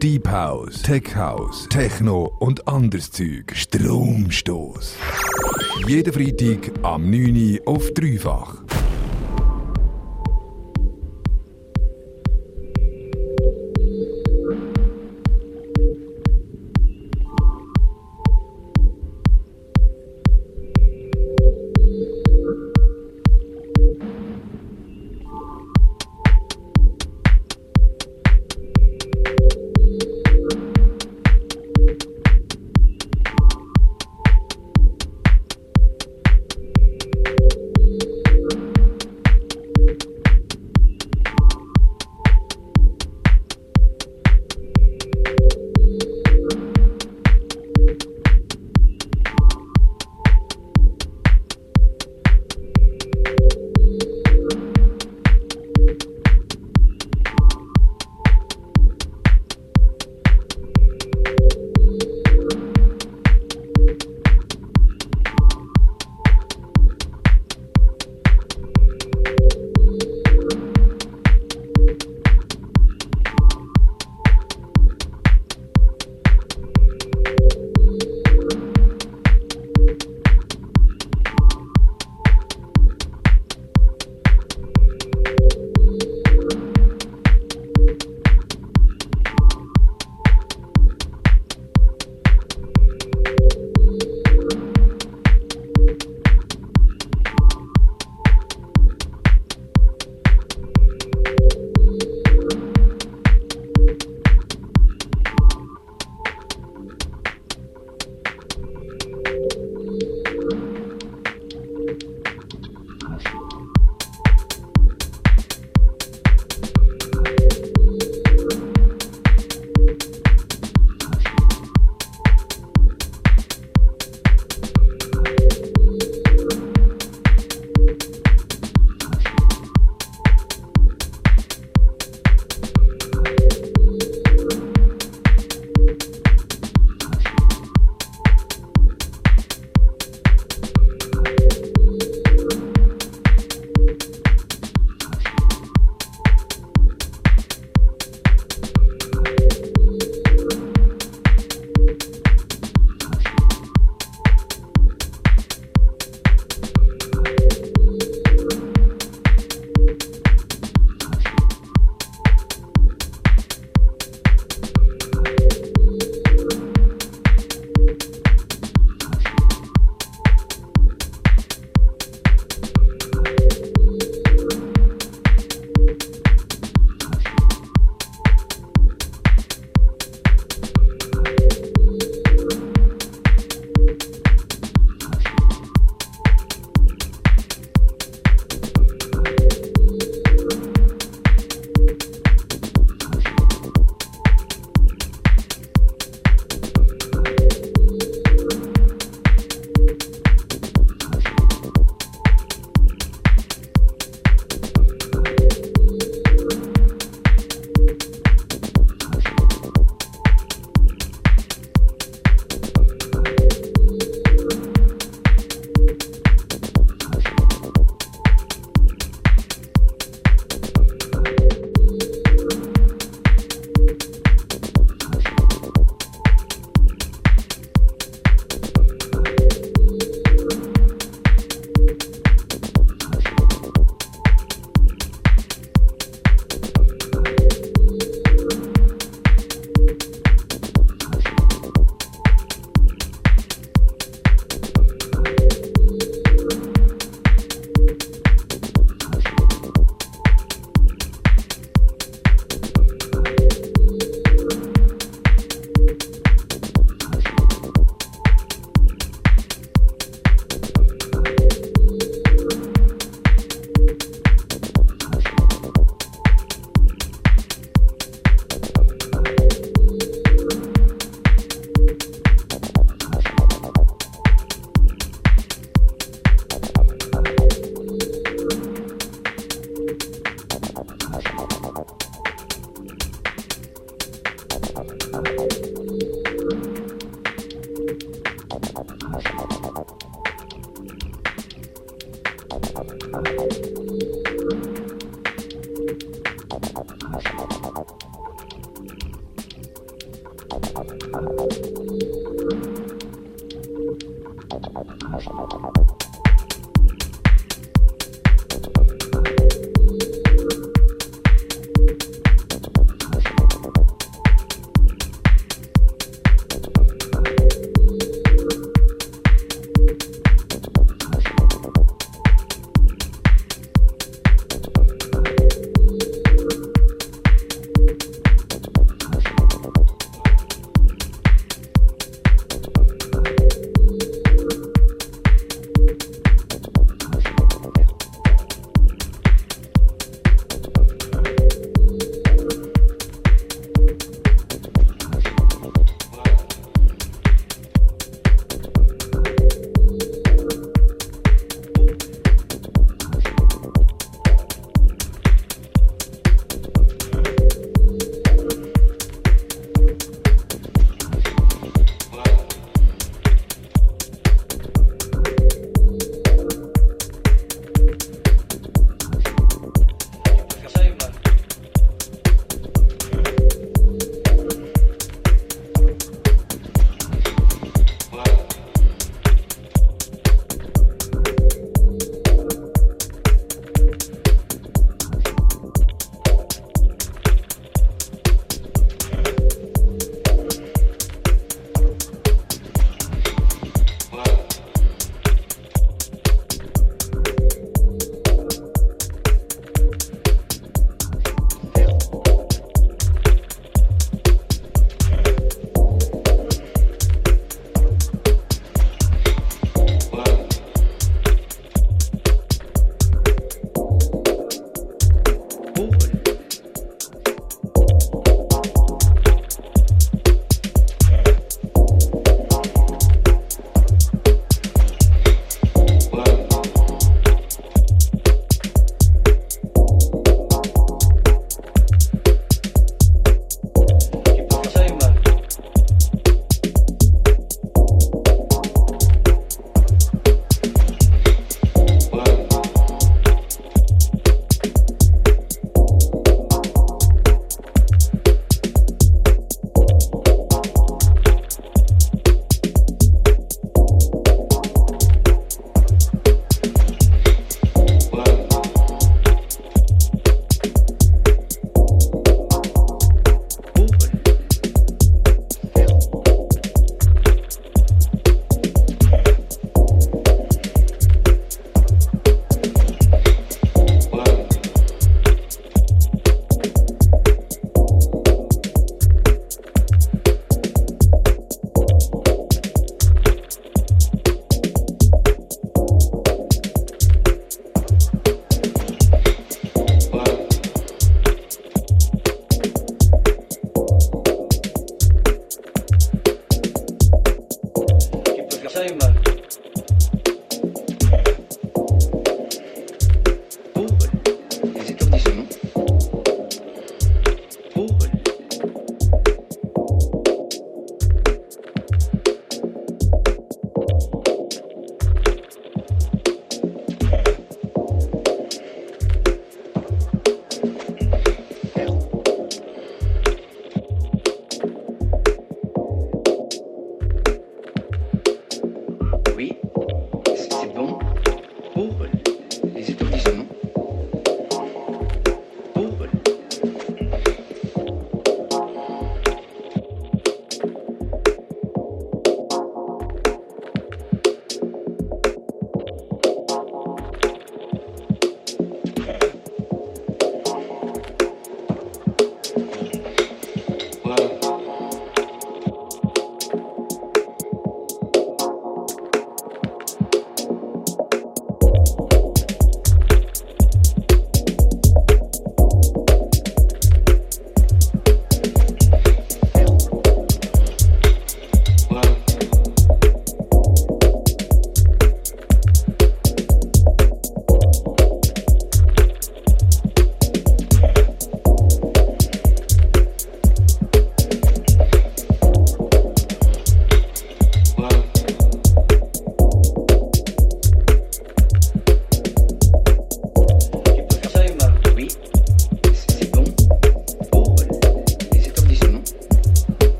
Deep House, Tech House, Techno und anderes Zeug. Stromstoß. Jeden Freitag am 9 Uhr auf dreifach.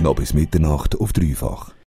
Noch bis Mitternacht auf dreifach.